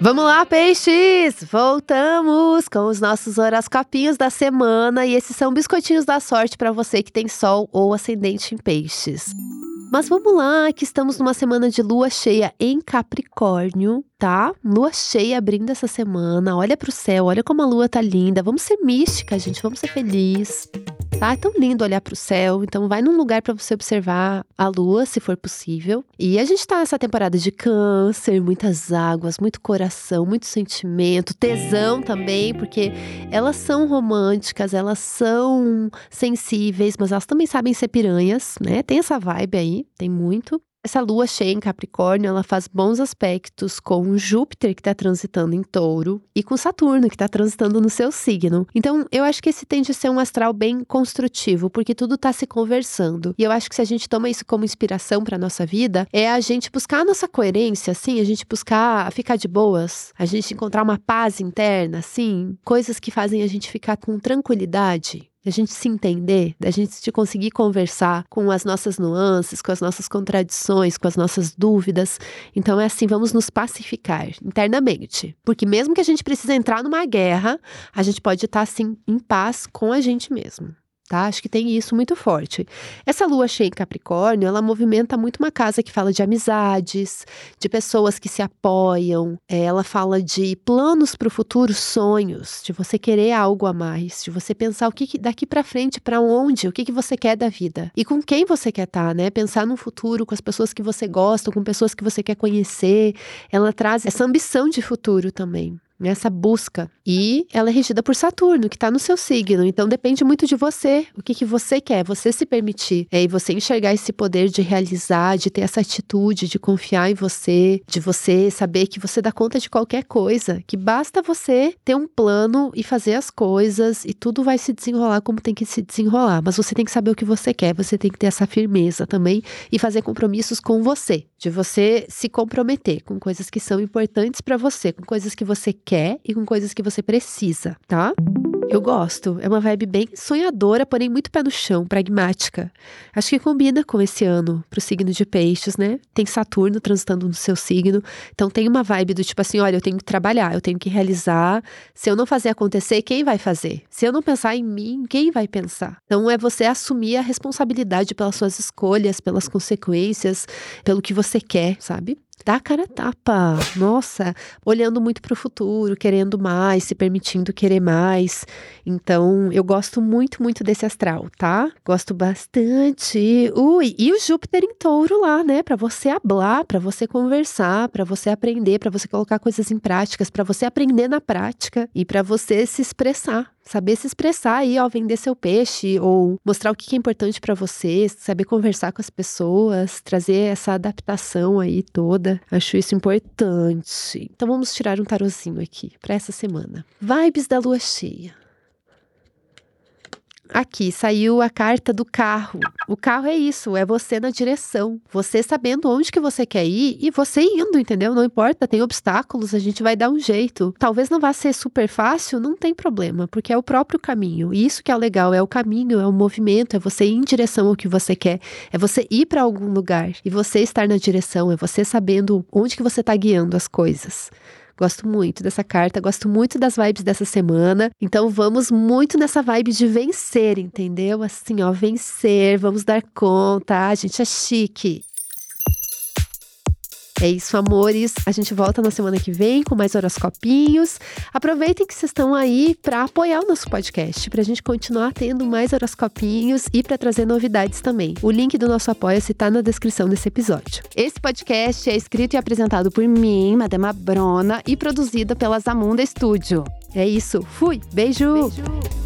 Vamos lá, peixes! Voltamos com os nossos horoscopinhos da semana e esses são biscoitinhos da sorte para você que tem sol ou ascendente em peixes. Mas vamos lá, que estamos numa semana de lua cheia em Capricórnio, tá? Lua cheia abrindo essa semana. Olha pro céu, olha como a lua tá linda. Vamos ser mística, gente, vamos ser felizes. Tá? É tão lindo olhar pro céu. Então vai num lugar para você observar a lua, se for possível. E a gente tá nessa temporada de câncer, muitas águas, muito coração, muito sentimento, tesão também, porque elas são românticas, elas são sensíveis, mas elas também sabem ser piranhas, né? Tem essa vibe aí tem muito. Essa lua cheia em Capricórnio, ela faz bons aspectos com Júpiter, que está transitando em touro, e com Saturno, que está transitando no seu signo. Então, eu acho que esse tende a ser um astral bem construtivo, porque tudo está se conversando. E eu acho que se a gente toma isso como inspiração para nossa vida, é a gente buscar a nossa coerência, assim, a gente buscar ficar de boas, a gente encontrar uma paz interna, assim, coisas que fazem a gente ficar com tranquilidade da gente se entender, da gente conseguir conversar com as nossas nuances, com as nossas contradições, com as nossas dúvidas. Então é assim, vamos nos pacificar internamente. Porque mesmo que a gente precise entrar numa guerra, a gente pode estar assim em paz com a gente mesmo tá? Acho que tem isso muito forte. Essa lua cheia em Capricórnio, ela movimenta muito uma casa que fala de amizades, de pessoas que se apoiam, é, ela fala de planos para o futuro, sonhos, de você querer algo a mais, de você pensar o que, que daqui para frente, para onde, o que, que você quer da vida e com quem você quer estar, tá, né? Pensar no futuro com as pessoas que você gosta, com pessoas que você quer conhecer. Ela traz essa ambição de futuro também nessa busca. E ela é regida por Saturno, que está no seu signo. Então depende muito de você, o que, que você quer, você se permitir. É, e você enxergar esse poder de realizar, de ter essa atitude, de confiar em você, de você saber que você dá conta de qualquer coisa, que basta você ter um plano e fazer as coisas e tudo vai se desenrolar como tem que se desenrolar. Mas você tem que saber o que você quer, você tem que ter essa firmeza também e fazer compromissos com você, de você se comprometer com coisas que são importantes para você, com coisas que você quer e com coisas que você precisa, tá? Eu gosto. É uma vibe bem sonhadora, porém muito pé no chão, pragmática. Acho que combina com esse ano pro signo de peixes, né? Tem Saturno transitando no seu signo. Então tem uma vibe do tipo assim: olha, eu tenho que trabalhar, eu tenho que realizar. Se eu não fazer acontecer, quem vai fazer? Se eu não pensar em mim, quem vai pensar? Então é você assumir a responsabilidade pelas suas escolhas, pelas consequências, pelo que você quer, sabe? Dá a cara tapa. Nossa, olhando muito para o futuro, querendo mais, se permitindo querer mais. Então, eu gosto muito, muito desse astral, tá? Gosto bastante. Ui, e o Júpiter em touro lá, né? Para você hablar, para você conversar, para você aprender, para você colocar coisas em práticas, para você aprender na prática e para você se expressar saber se expressar aí ao vender seu peixe ou mostrar o que é importante para você, saber conversar com as pessoas, trazer essa adaptação aí toda. Acho isso importante. Então vamos tirar um tarozinho aqui para essa semana. Vibes da lua cheia. Aqui saiu a carta do carro. O carro é isso, é você na direção, você sabendo onde que você quer ir e você indo, entendeu? Não importa, tem obstáculos, a gente vai dar um jeito. Talvez não vá ser super fácil, não tem problema, porque é o próprio caminho. E isso que é o legal, é o caminho, é o movimento, é você ir em direção ao que você quer, é você ir para algum lugar e você estar na direção, é você sabendo onde que você está guiando as coisas. Gosto muito dessa carta, gosto muito das vibes dessa semana. Então vamos muito nessa vibe de vencer, entendeu? Assim, ó, vencer, vamos dar conta. A gente é chique. É isso, amores. A gente volta na semana que vem com mais horoscopinhos. Aproveitem que vocês estão aí para apoiar o nosso podcast, para a gente continuar tendo mais horoscopinhos e para trazer novidades também. O link do nosso apoia-se está na descrição desse episódio. Esse podcast é escrito e apresentado por mim, Madama Brona, e produzido pela Zamunda Studio. É isso. Fui. Beijo. Beijo.